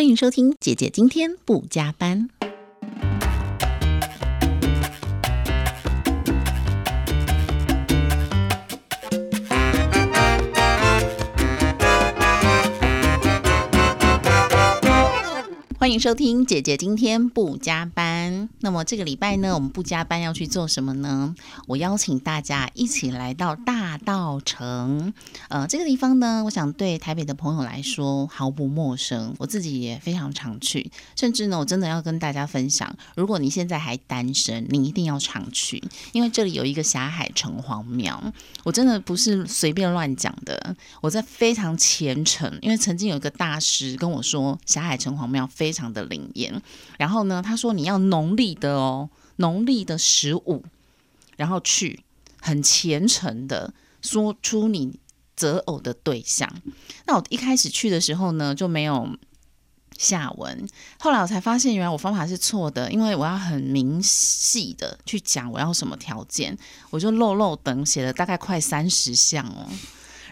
欢迎收听姐姐今天不加班。欢迎收听姐姐今天不加班。那么这个礼拜呢，我们不加班要去做什么呢？我邀请大家一起来到大道城。呃，这个地方呢，我想对台北的朋友来说毫不陌生，我自己也非常常去。甚至呢，我真的要跟大家分享，如果你现在还单身，你一定要常去，因为这里有一个霞海城隍庙。我真的不是随便乱讲的，我在非常虔诚，因为曾经有一个大师跟我说，霞海城隍庙非常的灵验。然后呢，他说你要农历的哦，农历的十五，然后去很虔诚的说出你择偶的对象。那我一开始去的时候呢，就没有下文。后来我才发现，原来我方法是错的，因为我要很明细的去讲我要什么条件，我就漏漏等写了大概快三十项哦。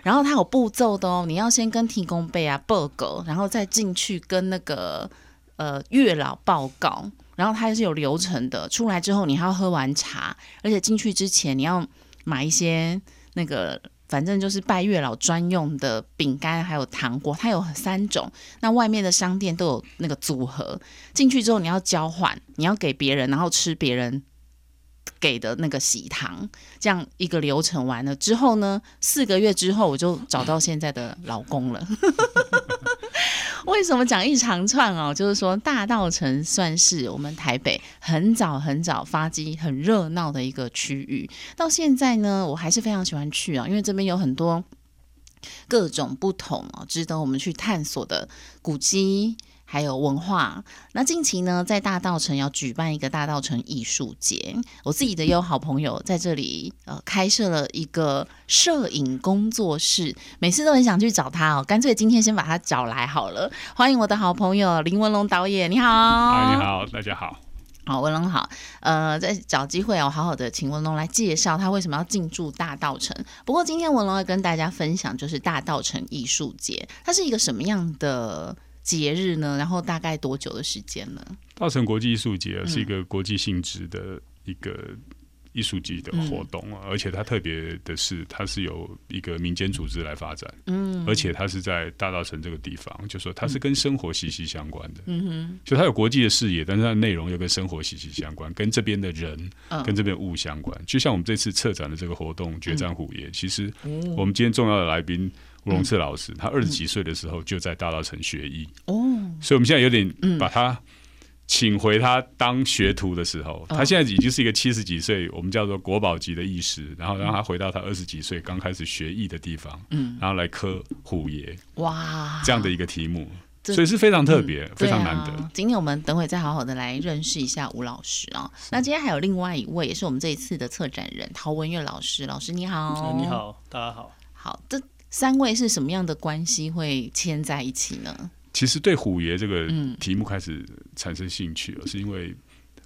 然后它有步骤的哦，你要先跟提供备啊报告，然后再进去跟那个呃月老报告，然后它是有流程的。出来之后你还要喝完茶，而且进去之前你要买一些那个。反正就是拜月老专用的饼干，还有糖果，它有三种。那外面的商店都有那个组合，进去之后你要交换，你要给别人，然后吃别人给的那个喜糖，这样一个流程完了之后呢，四个月之后我就找到现在的老公了。为什么讲一长串哦？就是说大道城算是我们台北很早很早发迹、很热闹的一个区域。到现在呢，我还是非常喜欢去啊，因为这边有很多各种不同哦，值得我们去探索的古迹。还有文化，那近期呢，在大道城要举办一个大道城艺术节，我自己的有好朋友在这里呃开设了一个摄影工作室，每次都很想去找他哦，干脆今天先把他找来好了。欢迎我的好朋友林文龙导演，你好。嗨，你好，大家好。好，文龙好。呃，在找机会哦，好好的请文龙来介绍他为什么要进驻大道城。不过今天文龙要跟大家分享，就是大道城艺术节，它是一个什么样的？节日呢？然后大概多久的时间呢？稻城国际艺术节是一个国际性质的一个艺术节的活动啊，而且它特别的是，它是由一个民间组织来发展，嗯，而且它是在大稻城这个地方，就说它是跟生活息息相关的，嗯哼，就它有国际的视野，但是它的内容又跟生活息息相关，跟这边的人，跟这边物相关。就像我们这次策展的这个活动《决战虎爷》，其实我们今天重要的来宾。吴龙次老师，他二十几岁的时候就在大稻城学艺哦，所以我们现在有点把他请回他当学徒的时候，他现在已经是一个七十几岁，我们叫做国宝级的艺师，然后让他回到他二十几岁刚开始学艺的地方，嗯，然后来刻虎爷，哇，这样的一个题目，所以是非常特别，非常难得。今天我们等会再好好的来认识一下吴老师啊。那今天还有另外一位，也是我们这一次的策展人陶文月老师，老师你好，你好，大家好，好这。三位是什么样的关系会牵在一起呢？其实对虎爷这个题目开始产生兴趣了，是因为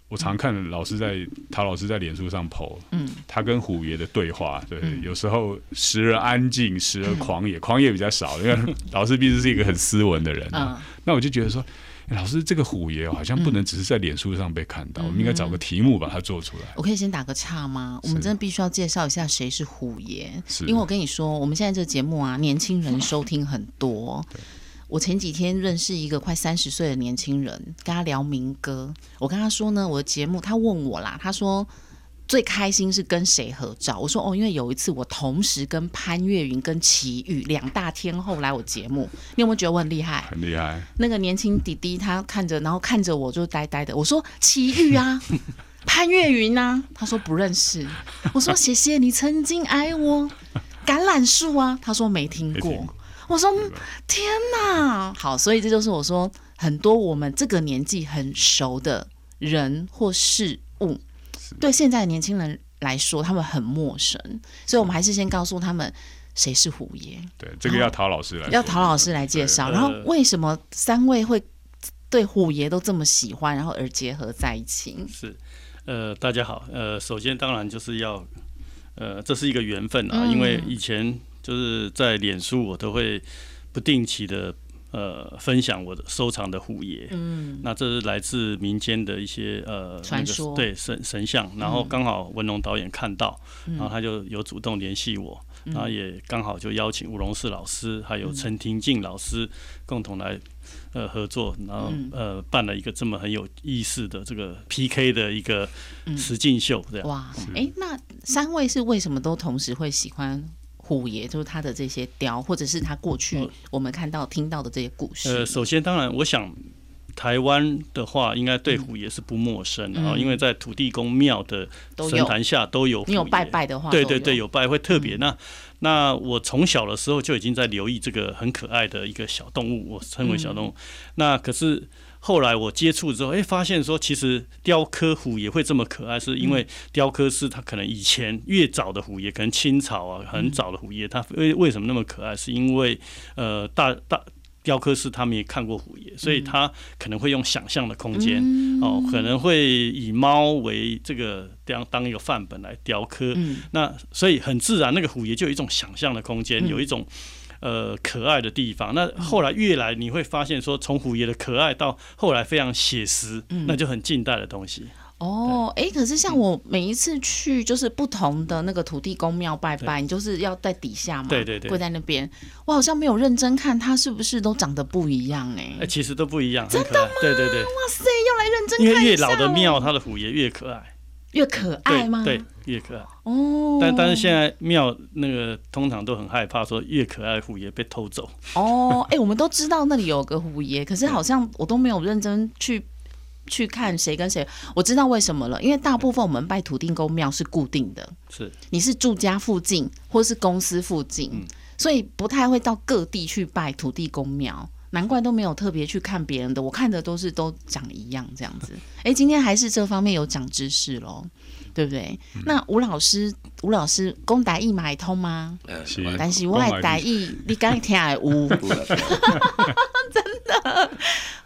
我常看老师在陶老师在脸书上 po，嗯，他跟虎爷的对话，对，有时候时而安静，时而 狂野，狂野比较少，因为老师毕竟是一个很斯文的人啊。那我就觉得说。老师，这个虎爷好像不能只是在脸书上被看到，我们应该找个题目把它做出来。我可以先打个岔吗？我们真的必须要介绍一下谁是虎爷，因为我跟你说，我们现在这个节目啊，年轻人收听很多。我前几天认识一个快三十岁的年轻人，跟他聊民歌，我跟他说呢，我的节目，他问我啦，他说。最开心是跟谁合照？我说哦，因为有一次我同时跟潘越云跟齐豫两大天后来我节目，你有没有觉得我很厉害？很厉害。那个年轻弟弟他看着，然后看着我就呆呆的。我说齐豫啊，潘越云啊，他说不认识。我说谢谢你曾经爱我。橄榄树啊，他说没听过。我说天哪，好，所以这就是我说很多我们这个年纪很熟的人或事物。对现在的年轻人来说，他们很陌生，所以我们还是先告诉他们谁是虎爷。对，这个要陶老师来，要陶老师来介绍。然后为什么三位会对虎爷都这么喜欢，然后而结合在一起？是，呃，大家好，呃，首先当然就是要，呃，这是一个缘分啊，因为以前就是在脸书，我都会不定期的呃分享我的收藏的虎爷。嗯，那这是来自民间的一些呃传说，对神神像。然后刚好文龙导演看到，然后他就有主动联系我，然后也刚好就邀请吴荣士老师还有陈廷敬老师共同来。呃，合作，然后呃，办了一个这么很有意思的这个 PK 的一个实境秀，这样。哇，哎，那三位是为什么都同时会喜欢虎爷？就是他的这些雕，或者是他过去我们看到、听到的这些故事。呃，首先，当然，我想。台湾的话，应该对虎爷是不陌生啊，因为在土地公庙的神坛下都有。你有拜拜的话，对对对，有拜会特别。那那我从小的时候就已经在留意这个很可爱的一个小动物，我称为小动物。那可是后来我接触之后，哎，发现说其实雕刻虎也会这么可爱，是因为雕刻师他可能以前越早的虎爷，可能清朝啊很早的虎爷，他为为什么那么可爱？是因为呃大大。雕刻师他们也看过虎爷，所以他可能会用想象的空间哦，可能会以猫为这个当当一个范本来雕刻。那所以很自然，那个虎爷就有一种想象的空间，有一种呃可爱的地方。那后来越来你会发现，说从虎爷的可爱到后来非常写实，那就很近代的东西。哦，哎，可是像我每一次去，就是不同的那个土地公庙拜拜，你就是要在底下嘛，对对对，跪在那边。我好像没有认真看，它是不是都长得不一样？哎，哎，其实都不一样，真的吗？对对对，哇塞，要来认真看因为越老的庙，它的虎爷越可爱，越可爱吗？对，越可爱。哦，但但是现在庙那个通常都很害怕，说越可爱虎爷被偷走。哦，哎，我们都知道那里有个虎爷，可是好像我都没有认真去。去看谁跟谁，我知道为什么了，因为大部分我们拜土地公庙是固定的，是你是住家附近或是公司附近，所以不太会到各地去拜土地公庙，难怪都没有特别去看别人的，我看的都是都长一样这样子。哎，今天还是这方面有长知识喽，对不对？那吴老师，吴老师，公台义买通吗？但是我台义，你刚听还无，真的。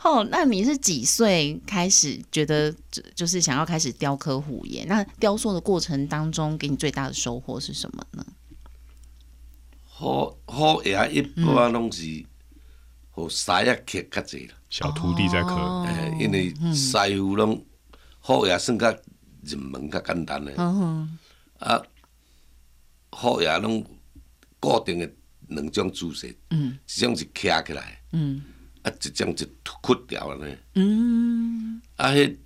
哦，那你是几岁开始觉得就就是想要开始雕刻虎爷？那雕塑的过程当中，给你最大的收获是什么呢？虎虎爷一般拢是和师爷刻较济啦，小徒弟在刻，因为师傅拢虎爷算较入门较简单的，啊，虎爷拢固定的两种姿势，一种是徛起来。啊，一种是屈掉了呢。嗯。啊，迄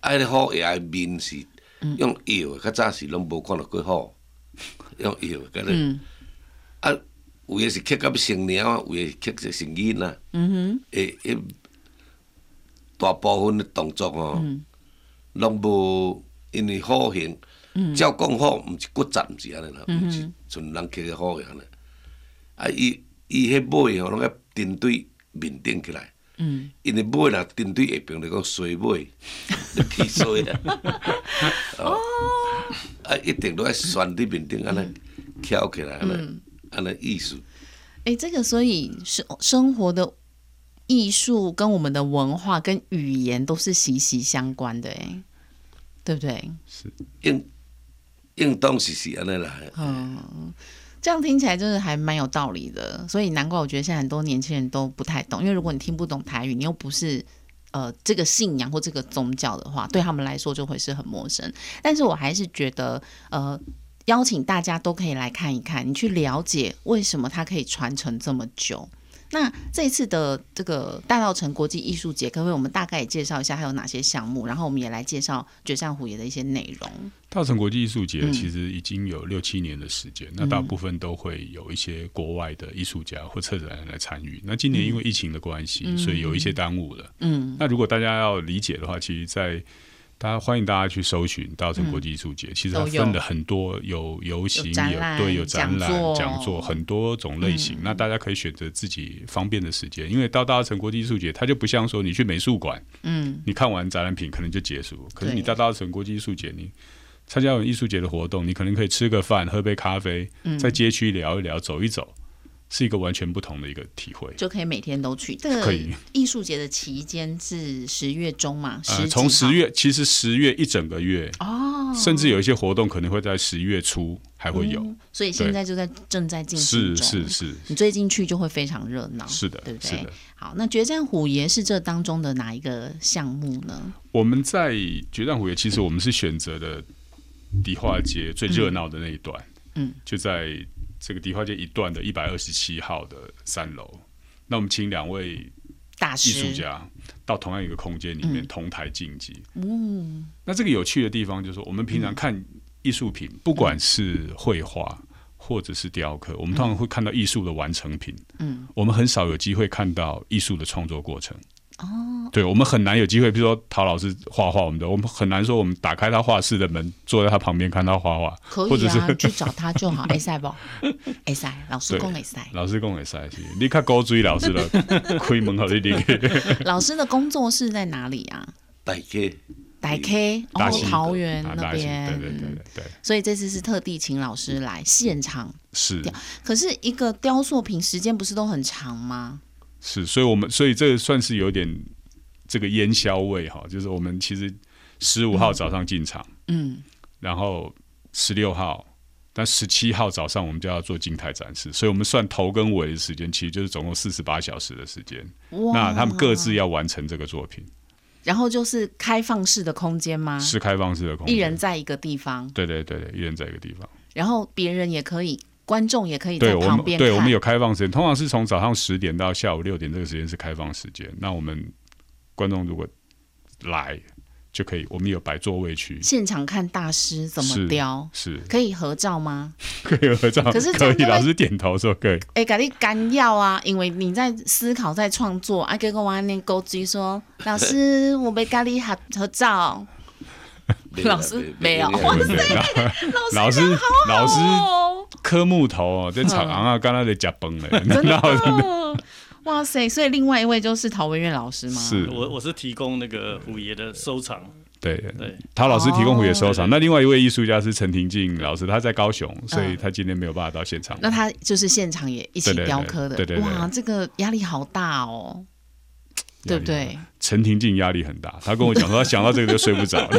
啊，迄虎爷面是用摇的，较早时拢无看到过虎，用摇的，个咧。啊，有诶是刻到要成鸟啊，有诶是刻成成囡仔。嗯哼。诶，迄大部分的动作哦，拢无因为虎形。嗯。照讲好，毋是骨站，毋是安尼啦，毋是像人刻诶虎样咧。啊，伊伊迄尾吼，拢爱针对。面顶起来，嗯，因为尾啦，针对下边来讲，水尾，起水啊，哦，啊，一定都要旋伫面顶安尼翘起来，安尼，安尼意思。哎，这个所以生生活的艺术跟我们的文化跟语言都是息息相关的，哎，对不对？是应应当是是安尼啦，嗯。这样听起来就是还蛮有道理的，所以难怪我觉得现在很多年轻人都不太懂，因为如果你听不懂台语，你又不是呃这个信仰或这个宗教的话，对他们来说就会是很陌生。但是我还是觉得，呃，邀请大家都可以来看一看，你去了解为什么它可以传承这么久。那这一次的这个大稻城国际艺术节，可不可以我们大概也介绍一下还有哪些项目？然后我们也来介绍绝善虎爷的一些内容。大稻城国际艺术节其实已经有六七年的时间，那大部分都会有一些国外的艺术家或策展人来参与。那今年因为疫情的关系，所以有一些耽误了。嗯，那如果大家要理解的话，其实，在大家欢迎大家去搜寻大城国际艺术节，其实它分了很多，有游行，有对，有展览、讲座，很多种类型。那大家可以选择自己方便的时间，因为到大城国际艺术节，它就不像说你去美术馆，嗯，你看完展览品可能就结束。可是你到大城国际艺术节，你参加完艺术节的活动，你可能可以吃个饭，喝杯咖啡，在街区聊一聊，走一走。是一个完全不同的一个体会，就可以每天都去。这个艺术节的期间是十月中嘛？呃，从十月，其实十月一整个月哦，甚至有一些活动可能会在十一月初还会有。所以现在就在正在进行中。是是是，你最近去就会非常热闹。是的，对不对？好，那决战虎爷是这当中的哪一个项目呢？我们在决战虎爷，其实我们是选择的迪化街最热闹的那一段。嗯，就在这个迪化街一段的一百二十七号的三楼。那我们请两位大艺术家到同样一个空间里面同台竞技。嗯，那这个有趣的地方就是，我们平常看艺术品，不管是绘画或者是雕刻，我们通常会看到艺术的完成品。嗯，我们很少有机会看到艺术的创作过程。哦，对，我们很难有机会，比如说陶老师画画，我们的我们很难说，我们打开他画室的门，坐在他旁边看他画画，可以啊，去找他就好。哎塞不？哎塞，老师公哎塞，老师公哎塞，你看高追老师了，开门好一点老师的工作室在哪里啊？大 K，大 K，哦，桃园那边，对对对对对。所以这次是特地请老师来现场是，可是一个雕塑品时间不是都很长吗？是，所以我们所以这算是有点这个烟硝味哈，就是我们其实十五号早上进场，嗯，然后十六号，但十七号早上我们就要做静态展示，所以我们算头跟尾的时间，其实就是总共四十八小时的时间。那他们各自要完成这个作品，然后就是开放式的空间吗？是开放式的空间，一人在一个地方。对对对对，一人在一个地方，然后别人也可以。观众也可以在旁边对，我们有开放时间，通常是从早上十点到下午六点，这个时间是开放时间。那我们观众如果来就可以，我们有摆座位区，现场看大师怎么雕，是 可以合照吗？可以合照，可是可以，老师点头说可以。哎，给你干要啊，因为你在思考，在创作。啊，给我往那勾机说，老师，我被咖喱合合照。老师没有，哇塞，老师老师磕木头哦，在场啊，刚刚在夹崩了，真的，哇塞，所以另外一位就是陶文苑老师吗？是我我是提供那个虎爷的收藏，对对，陶老师提供虎爷收藏，那另外一位艺术家是陈廷静老师，他在高雄，所以他今天没有办法到现场，那他就是现场也一起雕刻的，对对，哇，这个压力好大哦。对不对？陈廷静压力很大，他跟我讲说，他想到这个就睡不着。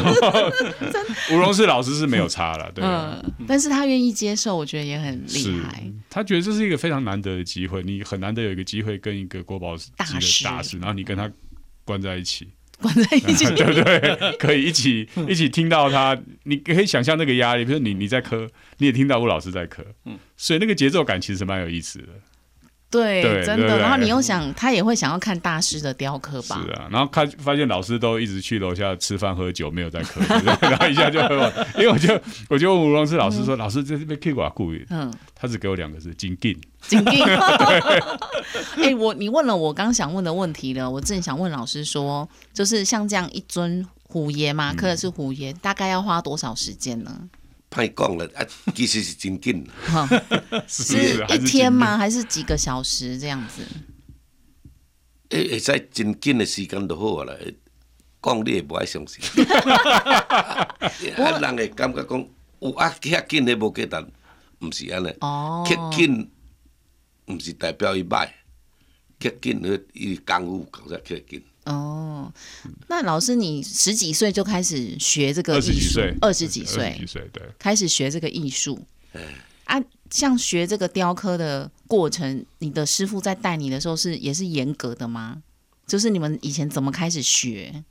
吴荣世老师是没有差了，对。嗯，但是他愿意接受，我觉得也很厉害。他觉得这是一个非常难得的机会，你很难得有一个机会跟一个国宝级的大师，然后你跟他关在一起，关在一起，对不对？可以一起一起听到他，你可以想象那个压力。比如你你在磕，你也听到吴老师在磕，嗯，所以那个节奏感其实蛮有意思的。对，真的。然后你又想，他也会想要看大师的雕刻吧？是啊。然后看发现老师都一直去楼下吃饭喝酒，没有在刻，然后一下就喝完。因为我就我就问吴老师，老师说：“老师这是被 K 挂故意。”嗯，他只给我两个字：“紧进，紧进。”哎，我你问了我刚想问的问题了。我正想问老师说，就是像这样一尊虎爷嘛，刻的是虎爷，大概要花多少时间呢？太讲了啊，其实是真紧，是一天吗？还是几个小时这样子？诶，会使真紧的时间就好了。讲你也不爱相信，啊，人会感觉讲有啊，遐紧的无简单，毋是安尼。哦，紧毋是代表伊歹，较紧的伊功夫搞才较紧。哦，那老师，你十几岁就开始学这个艺术？二十几岁，二十几岁，对，开始学这个艺术。啊，像学这个雕刻的过程，你的师傅在带你的时候是也是严格的吗？就是你们以前怎么开始学？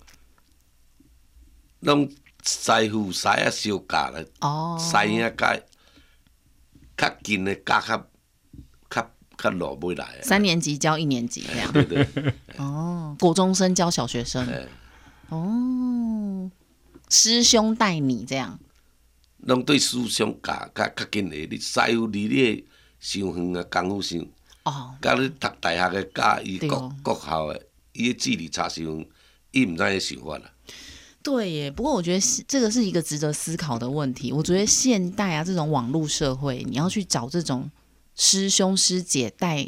拢师傅师啊，小教了哦，师啊教较近的教较。看老不会来，三年级教一年级这样。对对。哦，国中生教小学生。哦，师兄带你这样。拢对师兄教较较紧的，你师傅离你伤远啊，功夫伤。哦。甲你读大学的教伊国国校的，伊的距离差伤远，伊毋知影想法啦。对耶，不过我觉得这个是一个值得思考的问题。我觉得现代啊，这种网络社会，你要去找这种。师兄师姐带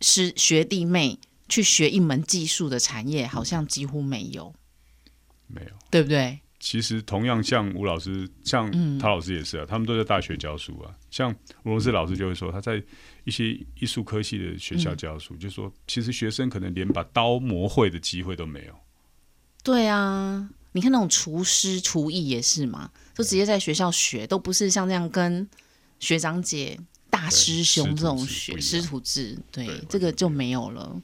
师学弟妹去学一门技术的产业，好像几乎没有，没有，对不对？其实同样像吴老师，像陶老师也是啊，他们都在大学教书啊。像吴龙志老师就会说，他在一些艺术科系的学校教书，就说其实学生可能连把刀磨会的机会都没有。对啊，你看那种厨师、厨艺也是嘛，就直接在学校学，都不是像这样跟学长姐、大师兄这种学师徒制，对，这个就没有了。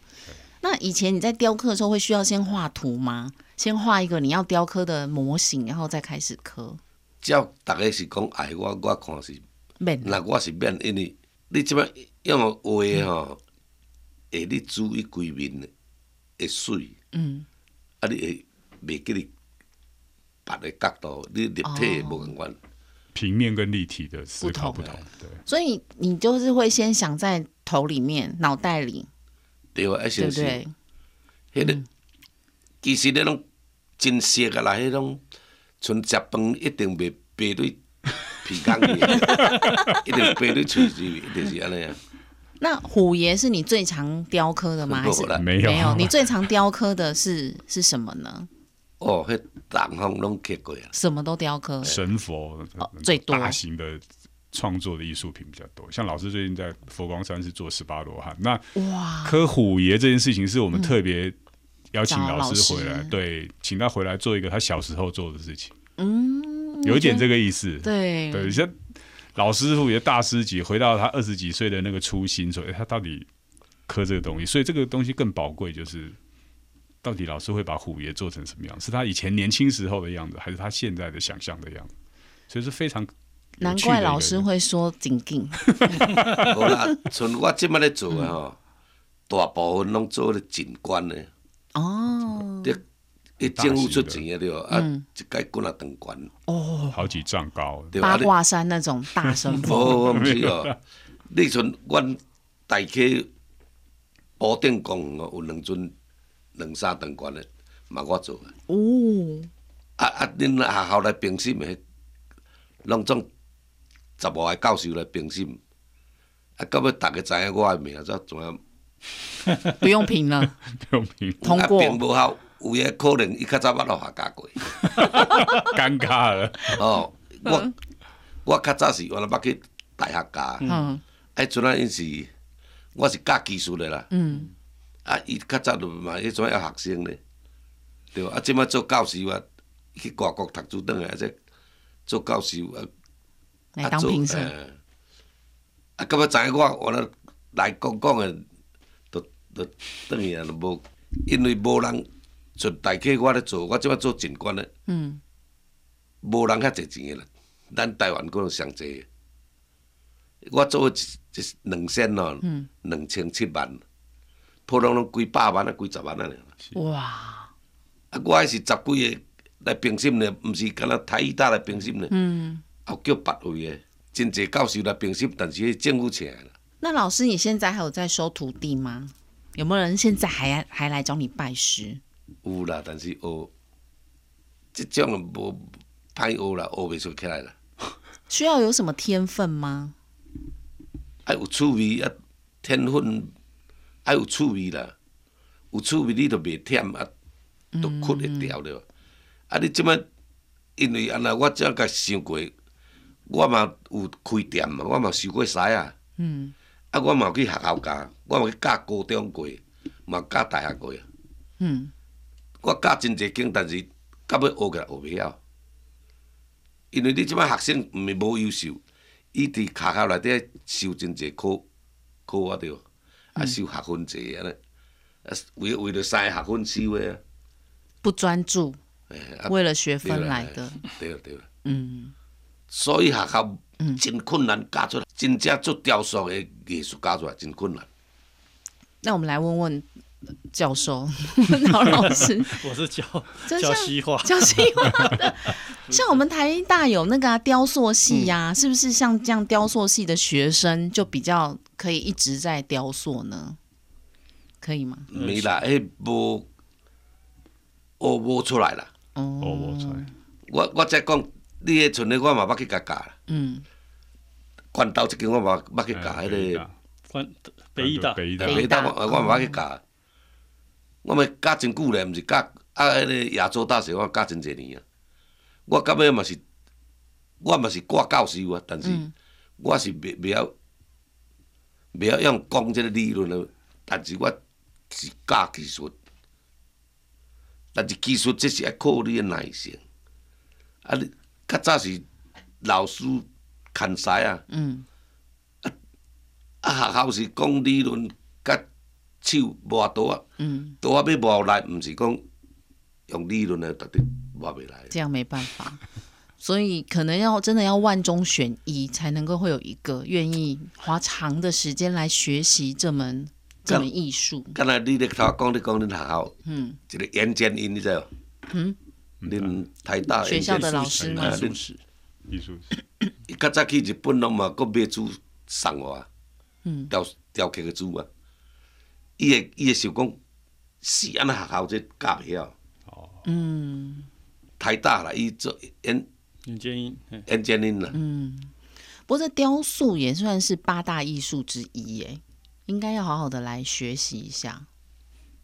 那以前你在雕刻的时候会需要先画图吗？先画一个你要雕刻的模型，然后再开始刻。照大家是讲爱我，我看是免。那我是免，因为你即摆用画吼，会你注意规面会水。嗯。啊，你会袂记你别个角度，你立体无共款。平面跟立体的思考不同，对。所以你就是会先想在头里面、脑袋里。对啊，一先是，迄个其实那种真实个啦，迄种像食饭一定袂白对皮缸里，一定白对嘴里，一定是安尼啊。那虎爷是你最常雕刻的吗？还是没有？没有，你最常雕刻的是是什么呢？哦，迄大方拢刻过啊。什么都雕刻。神佛最多大型的。创作的艺术品比较多，像老师最近在佛光山是做十八罗汉。那哇，科虎爷这件事情是我们特别邀请老师回来，对，请他回来做一个他小时候做的事情。嗯，有一点这个意思。对对，像老师傅也大师级，回到他二十几岁的那个初心，说他到底刻这个东西，所以这个东西更宝贵，就是到底老师会把虎爷做成什么样？是他以前年轻时候的样子，还是他现在的想象的样子？所以是非常。难怪老师会说紧紧。好啦，像我即摆咧做诶吼，大部分拢做咧景观诶。哦。啲啲政府出钱诶对啊，一盖滚啊长悬。哦。好几丈高。八卦山那种大神佛。哦，毋是哦。你像阮大溪宝顶宫哦，有两尊两三长悬诶，嘛我做诶。哦。啊啊！恁学校来评审的，拢总。十五个教授来评审，啊，到尾逐个知影我的名，才怎样？不用评了，不用评，通过。评无效，有诶可能伊较早捌落下教过，尴尬了。哦，我我较早是原来捌去大学教，嗯，迄阵啊，因是我是教技术的啦，嗯，啊，伊较早就嘛，迄阵要学生咧，对啊，即摆做教授啊，去外国读书转来，即做教授啊。来当评审。啊，到尾，知影我我咧来讲讲诶，都都等于啊，无，因为无人像大家我咧做，我即摆做警官咧，嗯，无人遐侪钱诶啦，咱台湾可能上侪，我做一一两千咯，两千七万，普通拢几百万啊，几十万啊，哇！啊，我还是十几个来评审呢，毋是敢那台艺大来评审呢，嗯。哦，叫别位的，真济教授来评审，但是政府请啦。那老师，你现在还有在收徒弟吗？有没有人现在还还来找你拜师？有啦，但是学即种无歹学啦，学袂出起来啦。需要有什么天分吗？爱有趣味啊，天分爱有趣味啦，有趣味你都袂忝啊，都哭会掉了。啊，你即摆因为安那，我只甲想过。我嘛有开店嘛，我嘛收过师啊。嗯。啊，我嘛去学校教，我嘛去教高中过，嘛教大学过啊。嗯。我教真侪经，但是到尾学起来学袂晓。因为你即摆学生毋是无优秀，伊伫学校内底修真侪课课啊着，啊修学分济安尼，啊为为了三个学分收诶啊。不专注。为了学分来的。对了对了。嗯。所以学校真困难教出来，真正做雕塑的艺术教出来真困难。那我们来问问教授老 老师，我是教教西化，教西化的。像我们台大有那个雕塑系呀，是不是像这样雕塑系的学生就比较可以一直在雕塑呢？可以吗？没啦，哎，无，学无出来啦。哦，学无出来。我我再讲。你迄阵咧，我嘛捌去教教啦。嗯。关刀一间我嘛捌去教，迄个。关北医大。北医大。北医大我我嘛捌去教。我咪教真久咧，毋是教啊！迄个亚洲大学我教真侪年啊。我到尾嘛是，我嘛是挂教授啊，但是我是袂袂晓，袂晓用讲即个理论了。但是我是教技术。但是技术这是要靠你的耐性。啊，你较早是老师牵师啊，嗯，啊学校是讲理论，甲手磨刀啊，嗯，刀啊要磨来，毋是讲用理论来绝对磨袂来。这样没办法，所以可能要真的要万中选一，才能够会有一个愿意花长的时间来学习这门这门艺术。刚才你咧头讲你讲恁学校，嗯，一个严建英，你知道？嗯，恁台大学校的老师吗啊艺术史，艺术伊较早去日本拢嘛，搁买珠送我啊，嗯雕雕刻的珠啊。伊会伊会想讲，是安尼学校这教袂晓。嗯台大啦，伊做严林建英，嘿严建英啦，嗯，不过这雕塑也算是八大艺术之一耶，应该要好好的来学习一下，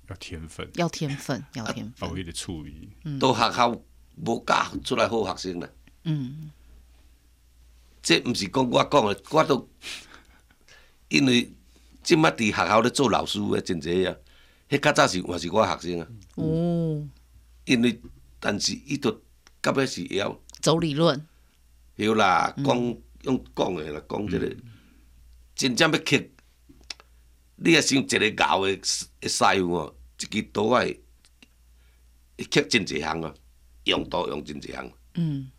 要天分，要天分，要天分。要有迄个处理。都学校无教出来好学生啦。嗯这毋是讲我讲的，我都因为即摆伫学校咧做老师的真侪啊，迄较早是嘛是我学生啊，哦，因为但是伊都到尾是会晓走理论，对啦，讲用讲的啦，讲即、个真正要刻，你也想一个熬的的师傅哦，一支刀啊会会刻真济项啊，用刀用真济项。嗯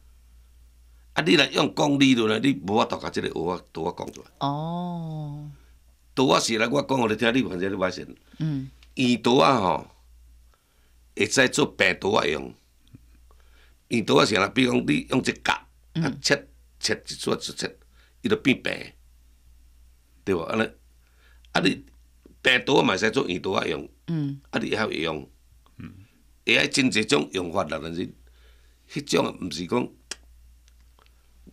啊，你若用讲理论啊，你无法度甲即个学啊刀啊讲出来。哦，刀啊是来，我讲互你听，你反正你歹信。嗯圆刀啊吼，会使做平刀啊用。圆刀啊是若比如讲你用一夹，啊切切一撮一撮，伊就变平，对无？安尼，啊你平刀啊嘛会使做圆刀啊用，嗯啊你还会用，会爱真侪种用法啦，但是迄种毋是讲。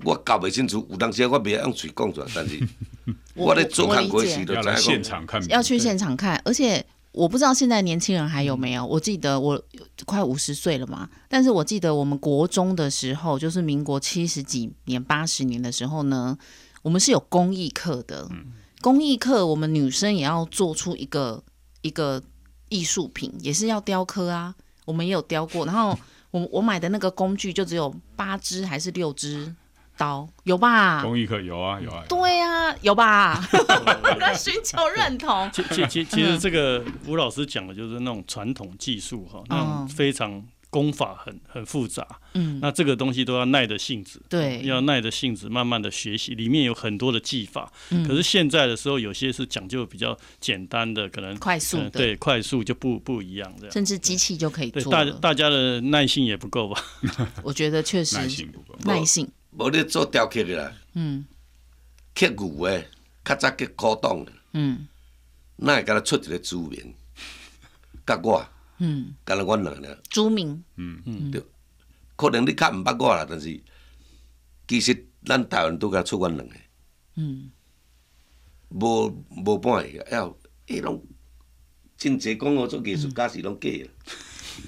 我搞袂清楚，有当时我袂晓用嘴讲出来，但是我咧做工过时就知影讲，要去现场看，而且我不知道现在年轻人还有没有。我记得我快五十岁了嘛，但是我记得我们国中的时候，就是民国七十几年、八十年的时候呢，我们是有工艺课的。工艺课，我们女生也要做出一个一个艺术品，也是要雕刻啊。我们也有雕过，然后我我买的那个工具就只有八支还是六支刀，有吧？公益课有啊有啊，对啊、有吧？我 在寻求认同。其其其其实这个吴老师讲的就是那种传统技术哈，那种非常功法很很复杂，嗯，那这个东西都要耐着性子，对，要耐着性子慢慢的学习，里面有很多的技法。嗯可是现在的时候，有些是讲究比较简单的，可能快速的，对快速就不不一样这样。甚至机器就可以做大。大家的耐性也不够吧？我觉得确实耐心不够。耐性，无咧做雕刻的啦，嗯。刻牛的，较早刻古董的，嗯。哪会敢若出一个朱明？甲我，嗯，敢若阮两个。尔，朱明，可能你较毋捌我啦，但是其实咱台湾都甲出阮两个，嗯，无无半个，要伊拢真济讲我做艺术家是拢假的。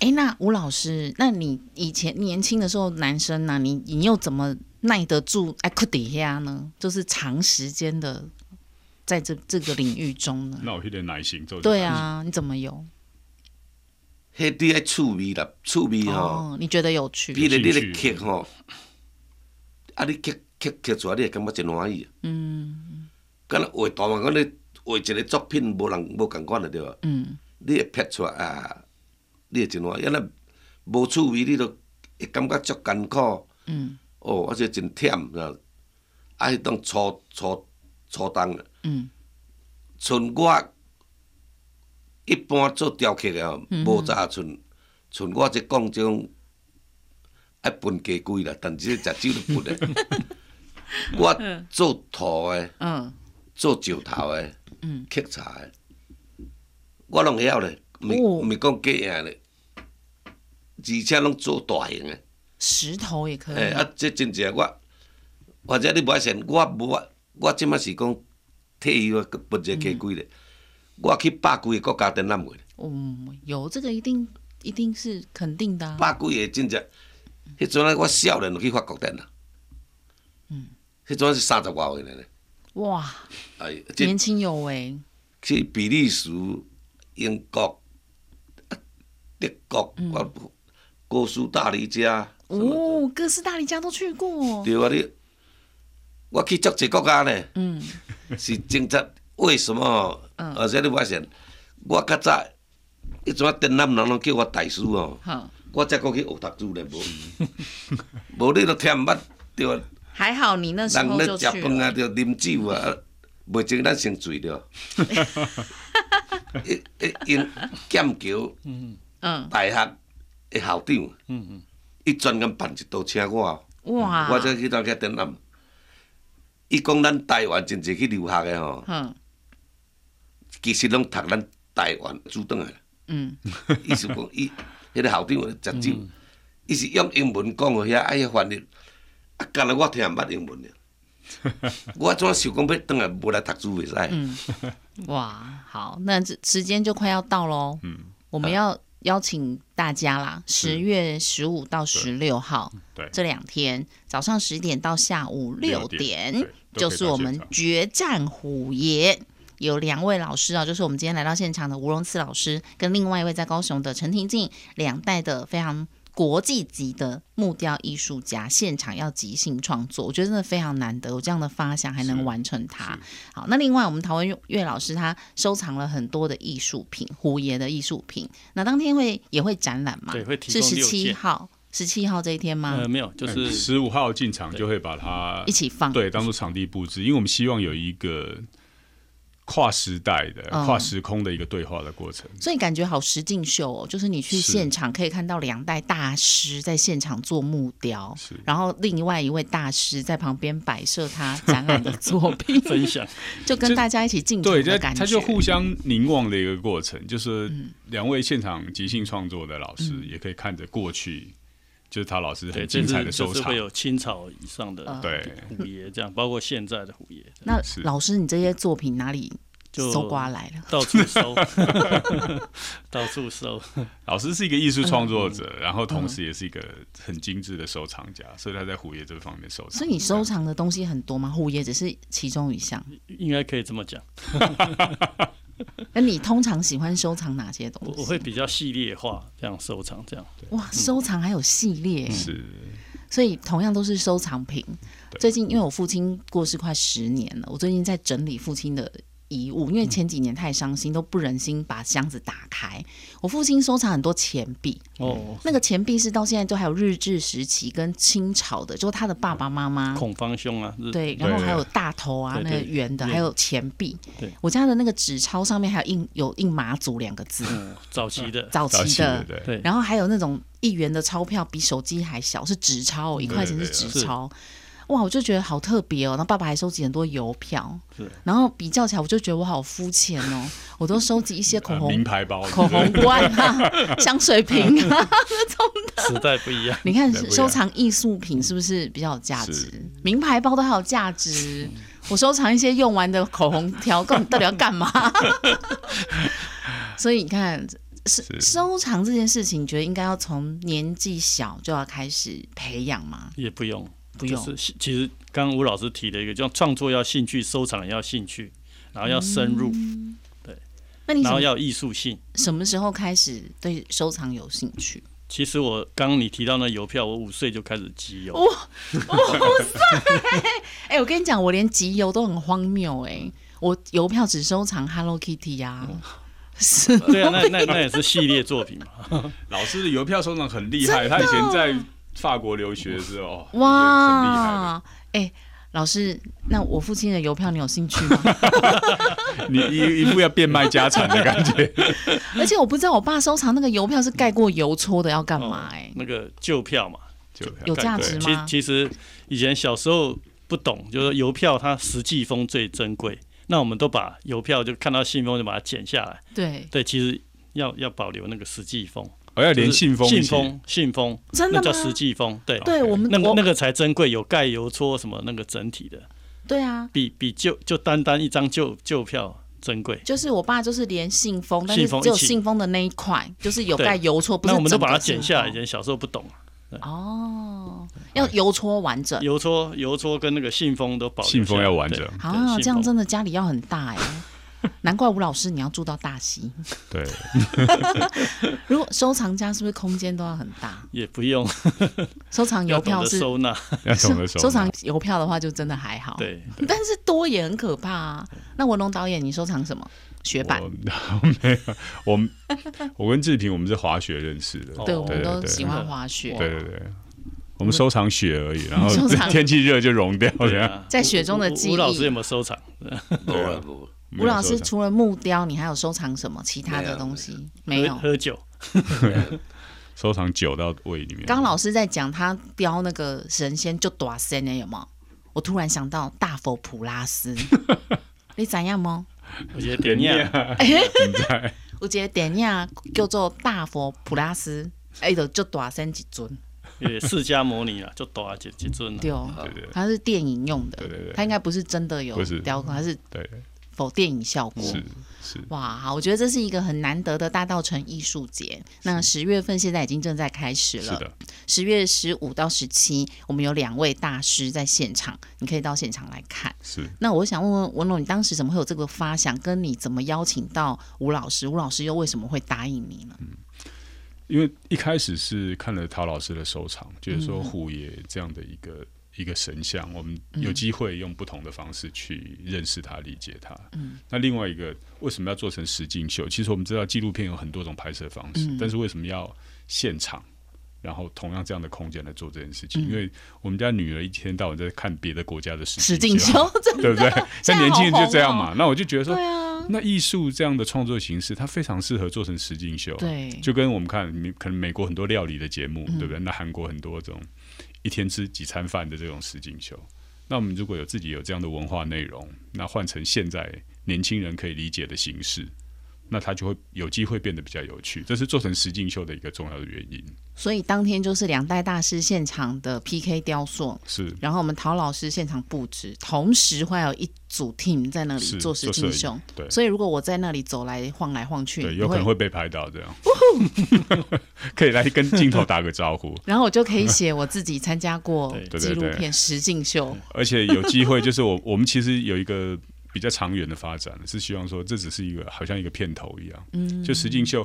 哎，那吴老师，那你以前年轻的时候，男生呢、你你又怎么耐得住哎库底下呢？就是长时间的在这这个领域中呢？那我有点耐心做。对，啊，你怎么有？迄你爱趣味啦，趣味吼，哦，你觉得有趣？比如你咧兴趣刻吼，啊你刻刻刻出来，你会感觉真欢喜。嗯敢若画大嘛，讲你画一个作品，无人无共款的对吧？嗯你会撇出来啊，你会真欢喜。啊，那无趣味，你都会感觉足艰苦。嗯哦，而且真忝，啊，啊，迄种粗粗粗重的。嗯。像我一般做雕刻的吼，无早像像我这讲这种爱分家规啦，但是食酒就分的。我做土的，嗯。做石头的，嗯。刻茶的，我拢会晓咧，毋是哦。毋是讲假样咧，而且拢做大型的。石头也可以。诶、啊，这真正我，或者你无爱信，我无我我即摆是讲退休的分一个家规咧，我去百几个国家展览过咧，嗯，有这个一定一定是肯定的、啊。百几个真正，迄阵啊，我少年就去法国展啦。嗯。迄阵是三十外岁咧，哇，哎，年轻有为。去比利时、英国、啊德国，我哥斯大黎加，哦，哥斯大黎加都去过。对啊，你我去足济国家呢。嗯。是政策为什么？而且你发现，我较早，一阵啊，电南人拢叫我大师哦。我才过去学读书咧，无，无你都听毋捌，对啊。还好你那时候就去人咧食饭啊，着啉酒啊，袂情咱先醉着。一一因剑桥大学的校长，嗯嗯伊专工办一道请我，我才去当去展览。伊讲咱台湾真侪去留学的吼，其实拢读咱台湾主动的。嗯，意思讲 伊迄个校长食酒，伊是用英文讲个遐，哎呀翻译，啊，干了我听毋捌英文的。我怎想讲要倒来无来读书袂使？哇，好，那这时间就快要到喽。嗯，我们要邀请大家啦，十月十五到十六号，对，这两天早上十点到下午六点，就是我们决战虎爷，有两位老师啊，就是我们今天来到现场的吴荣赐老师，跟另外一位在高雄的陈廷敬，两代的非常。国际级的木雕艺术家现场要即兴创作，我觉得真的非常难得，有这样的发想还能完成它。好，那另外我们陶文岳老师他收藏了很多的艺术品，胡爷的艺术品。那当天会也会展览吗？对，会是十七号，十七号这一天吗？呃，没有，就是十五号进场就会把它一起放，对，当做场地布置，因为我们希望有一个。跨时代的、跨时空的一个对话的过程，所以感觉好实境秀哦。就是你去现场可以看到两代大师在现场做木雕，然后另外一位大师在旁边摆设他展览的作品 分享，就跟大家一起进对，的感觉，他就互相凝望的一个过程。就是两位现场即兴创作的老师也可以看着过去。就是他老师很精彩的收藏，会有清朝以上的对虎爷这样，包括现在的虎爷。那老师，你这些作品哪里搜刮来了？到处搜，到处搜。老师是一个艺术创作者，然后同时也是一个很精致的收藏家，所以他在虎爷这方面收藏。所以你收藏的东西很多吗？虎爷只是其中一项，应该可以这么讲。那你通常喜欢收藏哪些东西？我会比较系列化这样收藏，这样。哇，收藏还有系列，是。所以同样都是收藏品。最近因为我父亲过世快十年了，我最近在整理父亲的。遗物，因为前几年太伤心，都不忍心把箱子打开。我父亲收藏很多钱币，哦，那个钱币是到现在都还有日治时期跟清朝的，就是他的爸爸妈妈孔方兄啊，对，然后还有大头啊，那个圆的，还有钱币。对，我家的那个纸钞上面还有印有印马祖两个字，早期的，早期的，对。然后还有那种一元的钞票，比手机还小，是纸钞，一块钱是纸钞。哇，我就觉得好特别哦。然后爸爸还收集很多邮票，然后比较起来，我就觉得我好肤浅哦。我都收集一些口红、名牌包、口红罐啊、香水瓶啊 那种的。时代不一样，你看收藏艺术品是不是比较有价值？名牌包都还有价值，我收藏一些用完的口红条，到底要干嘛？所以你看，收收藏这件事情，你觉得应该要从年纪小就要开始培养吗？也不用。不用，其实刚刚吴老师提了一个，叫创作要兴趣，收藏也要兴趣，然后要深入，对，那你然后要艺术性。什么时候开始对收藏有兴趣？其实我刚刚你提到那邮票，我五岁就开始集邮。哇，五岁！哎，我跟你讲，我连集邮都很荒谬哎，我邮票只收藏 Hello Kitty 呀，是，对啊，那那那也是系列作品嘛。老师的邮票收藏很厉害，他以前在。法国留学的时候，哇，哎，老师，那我父亲的邮票你有兴趣吗？你一一副要变卖家产的感觉。而且我不知道我爸收藏那个邮票是盖过邮戳的，要干嘛？哎，那个旧票嘛，旧票有价值吗？其其实以前小时候不懂，就是邮票它实际封最珍贵，那我们都把邮票就看到信封就把它剪下来。对对，其实要要保留那个实际封。我要连信封，信封，信封，真的那叫实际封，对，对我们那个那个才珍贵，有盖邮戳什么那个整体的，对啊，比比就就单单一张旧旧票珍贵。就是我爸就是连信封，但是只有信封的那一块，就是有盖邮戳，不是那我们都把它剪下来。以前小时候不懂哦，要邮戳完整，邮戳邮戳跟那个信封都保，信封要完整。啊，这样真的家里要很大哎。难怪吴老师你要住到大溪。对，如果收藏家是不是空间都要很大？也不用收藏邮票是收纳，要懂得收收藏邮票的话就真的还好。对，但是多也很可怕啊。那文龙导演，你收藏什么？雪板？没有，我 我跟志平我们是滑雪认识的，对，我们都喜欢滑雪。对对对。我们收藏雪而已，然后天气热就融掉了。在雪中的记忆。吴老师有没有收藏？不不。吴老师除了木雕，你还有收藏什么其他的东西？没有。喝酒。收藏酒到胃里面。刚老师在讲他雕那个神仙就大仙的有吗？我突然想到大佛普拉斯，你怎样吗？我觉得点样。我觉得点样叫做大佛普拉斯，哎，就就大仙一尊。也释迦牟尼啊，就大几几尊了。对哦，它是电影用的，它应该不是真的有雕刻，它是对否电影效果？是是。哇，好，我觉得这是一个很难得的大道城艺术节。那十月份现在已经正在开始了，是的。十月十五到十七，我们有两位大师在现场，你可以到现场来看。是。那我想问问文龙，你当时怎么会有这个发想？跟你怎么邀请到吴老师？吴老师又为什么会答应你呢？因为一开始是看了陶老师的收藏，就是说虎爷这样的一个一个神像，我们有机会用不同的方式去认识它、理解它。嗯，那另外一个为什么要做成实景秀？其实我们知道纪录片有很多种拍摄方式，但是为什么要现场？然后同样这样的空间来做这件事情？因为我们家女儿一天到晚在看别的国家的实景秀，对不对？像年轻人就这样嘛。那我就觉得说。那艺术这样的创作形式，它非常适合做成实景秀。对，就跟我们看，可能美国很多料理的节目，对不对？那韩国很多这种一天吃几餐饭的这种实景秀。那我们如果有自己有这样的文化内容，那换成现在年轻人可以理解的形式，那它就会有机会变得比较有趣。这是做成实境秀的一个重要的原因。所以当天就是两代大师现场的 PK 雕塑，是。然后我们陶老师现场布置，同时会有一组 team 在那里做实景秀。对。所以如果我在那里走来晃来晃去，对，有可能会被拍到这样。可以来跟镜头打个招呼。然后我就可以写我自己参加过纪录片实景秀。而且有机会，就是我我们其实有一个比较长远的发展，是希望说这只是一个好像一个片头一样，嗯，就石敬秀。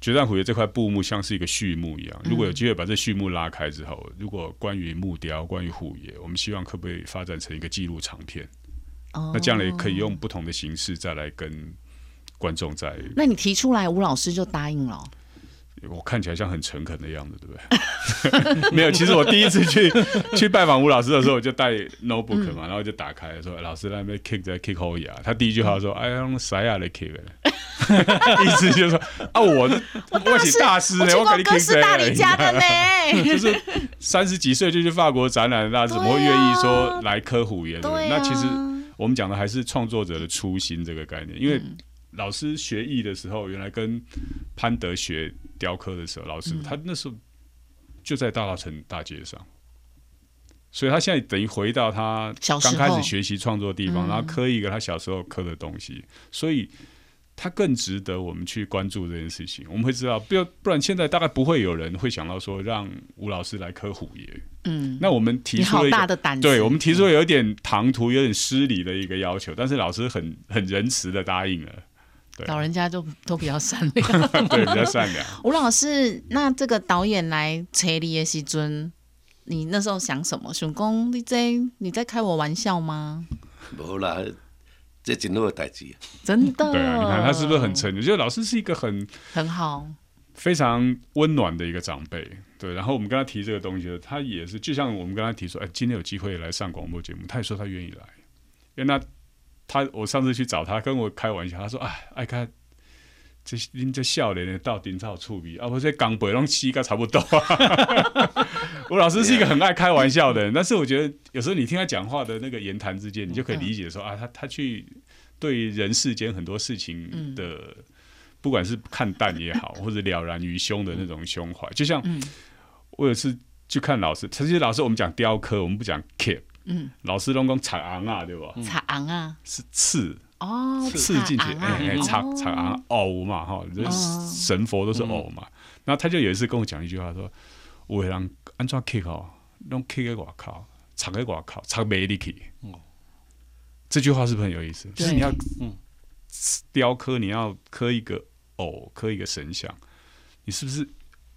决战虎爷这块布幕像是一个序幕一样，如果有机会把这序幕拉开之后，如果关于木雕、关于虎爷，我们希望可不可以发展成一个记录长片？哦，那这样也可以用不同的形式再来跟观众在。那你提出来，吴老师就答应了。我看起来像很诚恳的样子，对不对？没有，其实我第一次去 去拜访吴老师的时候，我就带 notebook 嘛，然后就打开说：“老师那边 kick 在 kick 后牙。”他第一句话说：“哎呀，啥呀来 kick？” 意思就是说啊，我我是大师呢，我给你 kick 大理家的呢。就是三十几岁就去法国展览，那怎么会愿意说来科虎爷？那其实我们讲的还是创作者的初心这个概念，因为。老师学艺的时候，原来跟潘德学雕刻的时候，老师他那时候就在大稻城大街上，所以他现在等于回到他刚开始学习创作的地方，然后刻一个他小时候刻的东西，所以他更值得我们去关注这件事情。我们会知道，不要不然现在大概不会有人会想到说让吴老师来刻虎爷。嗯，那我们提出了一个对我们提出了有点唐突、有点失礼的一个要求，但是老师很很仁慈的答应了。老人家就都比较善良，对，比较善良。吴老师，那这个导演来车你的时尊，你那时候想什么？想讲你在你在开我玩笑吗？无啦，这真好的代志。真的。对啊，你看他是不是很诚？我觉得老师是一个很很好、非常温暖的一个长辈。对，然后我们跟他提这个东西，他也是就像我们跟他提说，哎，今天有机会来上广播节目，他也说他愿意来，因为他。他我上次去找他，跟我开玩笑，他说：“哎，爱看这您这笑脸的到顶超触鼻啊！我这港北拢七个差不多。”我老师是一个很爱开玩笑的人，但是我觉得有时候你听他讲话的那个言谈之间，你就可以理解说啊，他他去对人世间很多事情的，不管是看淡也好，或者了然于胸的那种胸怀，就像我有次去看老师，其实老师我们讲雕刻，我们不讲 keep。嗯，老师拢讲插昂啊，对不？插昂啊，是刺。哦，刺进去，哎，插插昂偶嘛，哈，神佛都是偶嘛。然后他就有一次跟我讲一句话，说：“有的人安怎 kick 哦，拢 kick 在外口，插在外口，插没力气。”哦，这句话是不是很有意思？就是你要嗯，雕刻，你要刻一个偶，刻一个神像，你是不是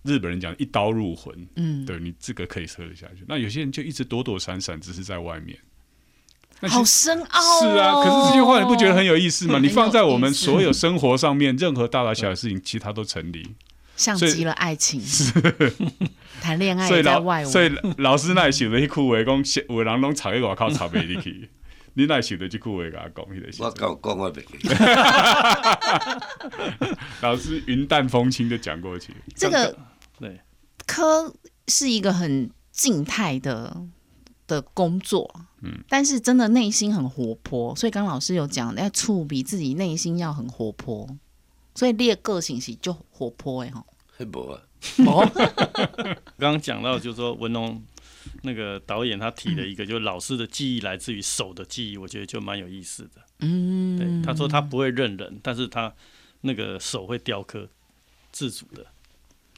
日本人讲一刀入魂？嗯，对你这个可以喝得下去。那有些人就一直躲躲闪闪，只是在外面。好深奥。是啊，可是这句话你不觉得很有意思吗？你放在我们所有生活上面，任何大大小小的事情，其他都成立。像极了爱情，谈恋爱在外，所以老师那想的一句话讲，有人拢插喺外口插袂入去，你那想的这句话甲我讲，我讲讲我袂记。老师云淡风轻的讲过去，这个对科是一个很静态的的工作，嗯，但是真的内心很活泼，所以刚老师有讲要触比自己内心要很活泼。所以列个性是就活泼哎哈，无啊，刚刚讲到就是说文龙那个导演他提了一个，就是老师的记忆来自于手的记忆，我觉得就蛮有意思的。嗯，对，他说他不会认人，但是他那个手会雕刻，自主的。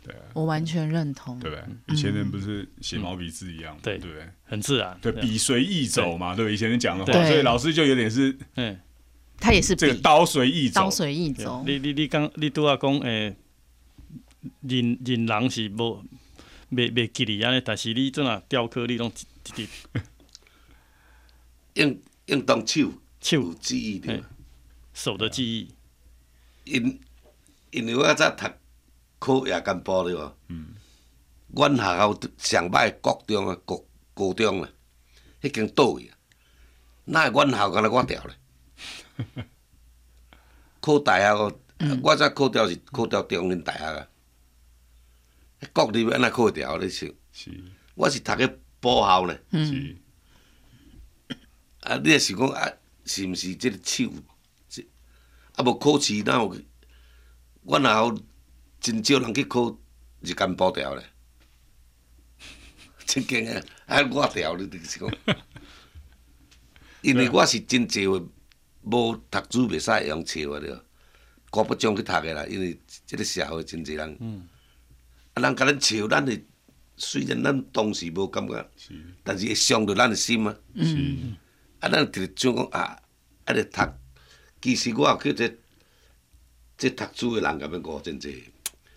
对啊，我完全认同。对不对？以前人不是写毛笔字一样，对对不对？很自然，对，笔随意走嘛，对不对？以前人讲的话，所以老师就有点是嗯。他也是这个刀随意走，刀随意走。你你你讲，你拄啊讲诶，人人人是无未未记哩安尼，但是你怎啊雕刻，你拢一直 用用动手手记忆的手的记忆。因因为我早读考夜间部对无？嗯。阮学校上歹国中啊，高高中啊，迄间倒去啊，那阮校敢若我调咧？考大学哦，我则考调是考调中原大学啊。国立安那考调咧？是，我是读个补校咧。是。啊，你也是讲啊，是毋是即个手？啊，无考试哪有？阮学校真少人去考日间补调咧。真惊啊！啊，我调你就是讲，因为我是真济话。无读书袂使用笑啊！着，国不中去读的啦，因为即个社会真济人，啊，人甲咱笑，咱会虽然咱当时无感觉，但是会伤着咱的心啊。啊，咱直想讲啊，啊，咧读，其实我去这这读书的人，甲要讲真济。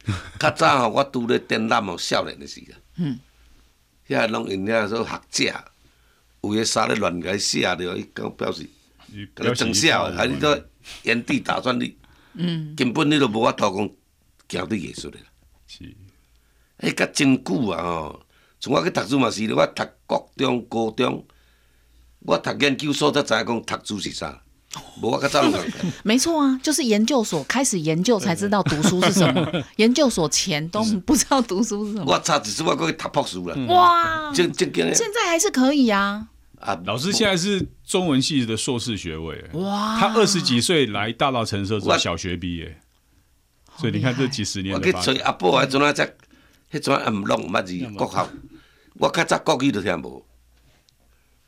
较早吼，我拄咧展览哦，少年的时啊，遐拢因遐说学者，有诶衫咧乱甲伊写着，伊讲表示。甲你装笑，还你都原地打转你，根本你都无法度讲行对艺术的。是，迄甲真久啊吼！从我去读书嘛是，我读高中、高中，我读研究所才知影讲读书是啥。没错啊，就是研究所开始研究才知道读书是什么。研究所前都不知道读书是什么。我差只是我过去读博士了。哇！正正经现在还是可以啊。啊，老师现在是中文系的硕士学位。哇！他二十几岁来大稻城时候是小学毕业，所以你看这几十年。我去找阿伯，迄阵啊，才迄阵啊，毋弄毋捌字国校。我较早国语都听无，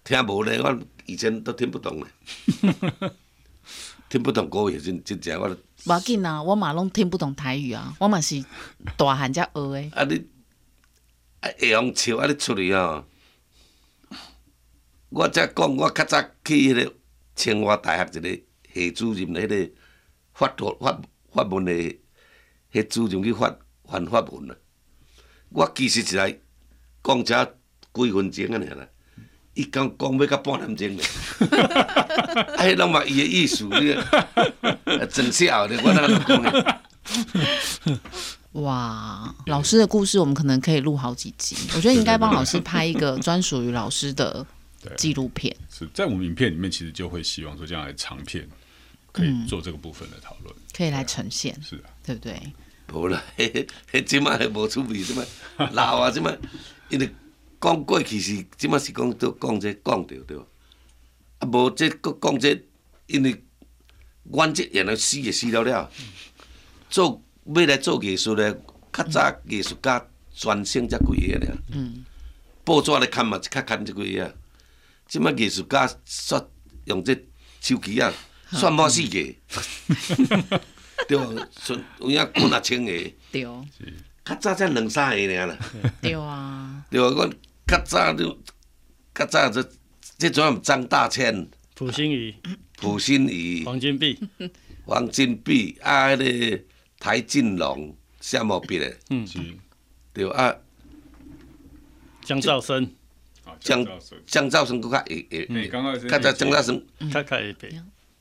听无咧，我以前都听不懂嘞。听不懂国语真真正我。无要紧啊，我嘛拢听不懂台语啊，我嘛是大汉才学的。啊你啊会用笑啊你出去啊！我才讲，我较早去迄个清华大学一个系主任，迄个发发发文的迄主任去发发发文啊。我其实是来讲遮几分钟啊尔啦，伊讲讲要到半点钟咧。啊，迄拢嘛伊的意思，你真笑的，我哪能讲呢？哇，老师的故事，我们可能可以录好几集。我觉得应该帮老师拍一个专属于老师的。纪录片是在我们影片里面，其实就会希望说这样的长片可以做这个部分的讨论，可以来呈现，是啊，对不对？无啦，迄迄即马还无趣味，即马老啊，即马因为讲过去是即马是讲都讲这讲着对。吧？啊，无这搁讲这，因为阮这原来死也死了了，做要来做艺术咧，较早艺术家专升才几个尔，嗯，报纸咧看嘛，较看这几个。即摆艺术家煞用这手机啊，算无四个，对，算有影几若千个，对，较早才两三个尔啦，对啊，对啊，我较早就较早这这阵张大千、普心怡、普心怡、黄金碧，黄金碧。啊，迄个台进龙、夏茂碧的，嗯，是。对啊，江兆生，啊，江江兆生。佫较会会，较早江兆生，开开一杯，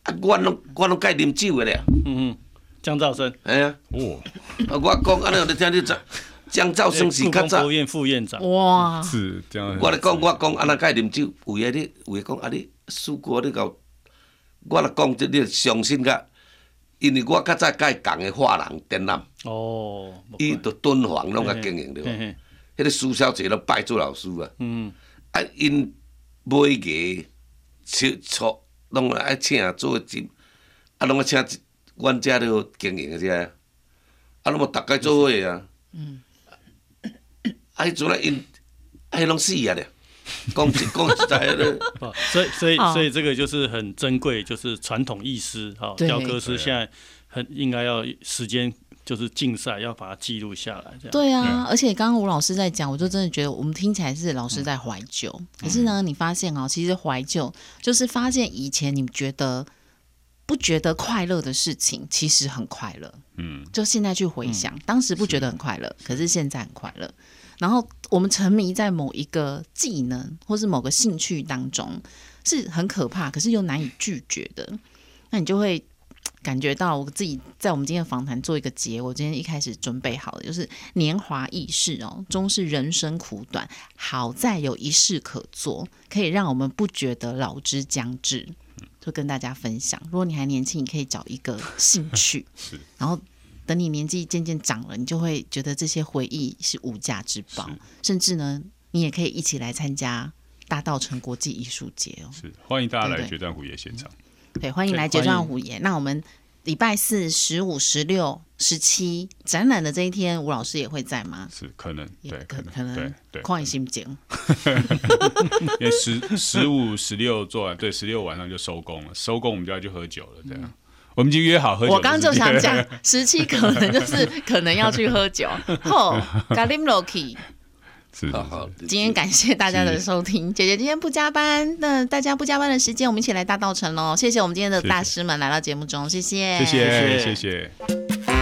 啊，我拢我拢介啉酒的咧，嗯嗯，江兆生，哎呀，哦，啊，我讲安尼，我听你讲，江兆生是较早。副院长，哇，是这样。我咧讲，我讲安那该啉酒，有诶你有诶讲啊你输过你搞，我咧讲即你相信甲，因为我较早甲伊共诶画廊展览，哦，伊都敦煌拢甲经营着。嘿嘿，迄个苏小姐都拜做老师啊，嗯，啊因每个、出出拢爱请做一，啊拢爱请一阮遮了经营遮，啊拢无逐家做伙啊。嗯。啊，迄阵啊因，啊迄拢死啊咧，讲实讲实在的，所以所以所以这个就是很珍贵，就是传统艺师哈，雕刻师现在很应该要时间就是竞赛，要把它记录下来，这样。对啊，而且刚刚吴老师在讲，我就真的觉得我们听起来是老师在怀旧，可是呢，你发现哦，其实怀旧就是发现以前你觉得不觉得快乐的事情，其实很快乐。嗯，就现在去回想，当时不觉得很快乐，可是现在很快乐。然后我们沉迷在某一个技能或是某个兴趣当中，是很可怕，可是又难以拒绝的。那你就会感觉到我自己在我们今天的访谈做一个结。我今天一开始准备好的就是年华易逝哦，终是人生苦短，好在有一事可做，可以让我们不觉得老之将至。就跟大家分享，如果你还年轻，你可以找一个兴 趣，是然后等你年纪渐渐长了，你就会觉得这些回忆是无价之宝，甚至呢，你也可以一起来参加大道城国际艺术节哦。是欢迎大家来决战虎爷现场。对，欢迎来决战虎爷。那我们礼拜四、十五、十六、十七展览的这一天，吴老师也会在吗？是可能，也对，可可能，对能对，看心情。因为十十五、十六做完，对，十六晚上就收工了，收工我们就要去喝酒了，这样。我们已经约好喝酒我刚刚就想讲，十七可能就是可能要去喝酒。吼 g a l i m Loki。是是好今天感谢大家的收听，姐姐今天不加班，那大家不加班的时间，我们一起来大道城喽！谢谢我们今天的大师们来到节目中，谢谢，谢谢谢谢。谢谢。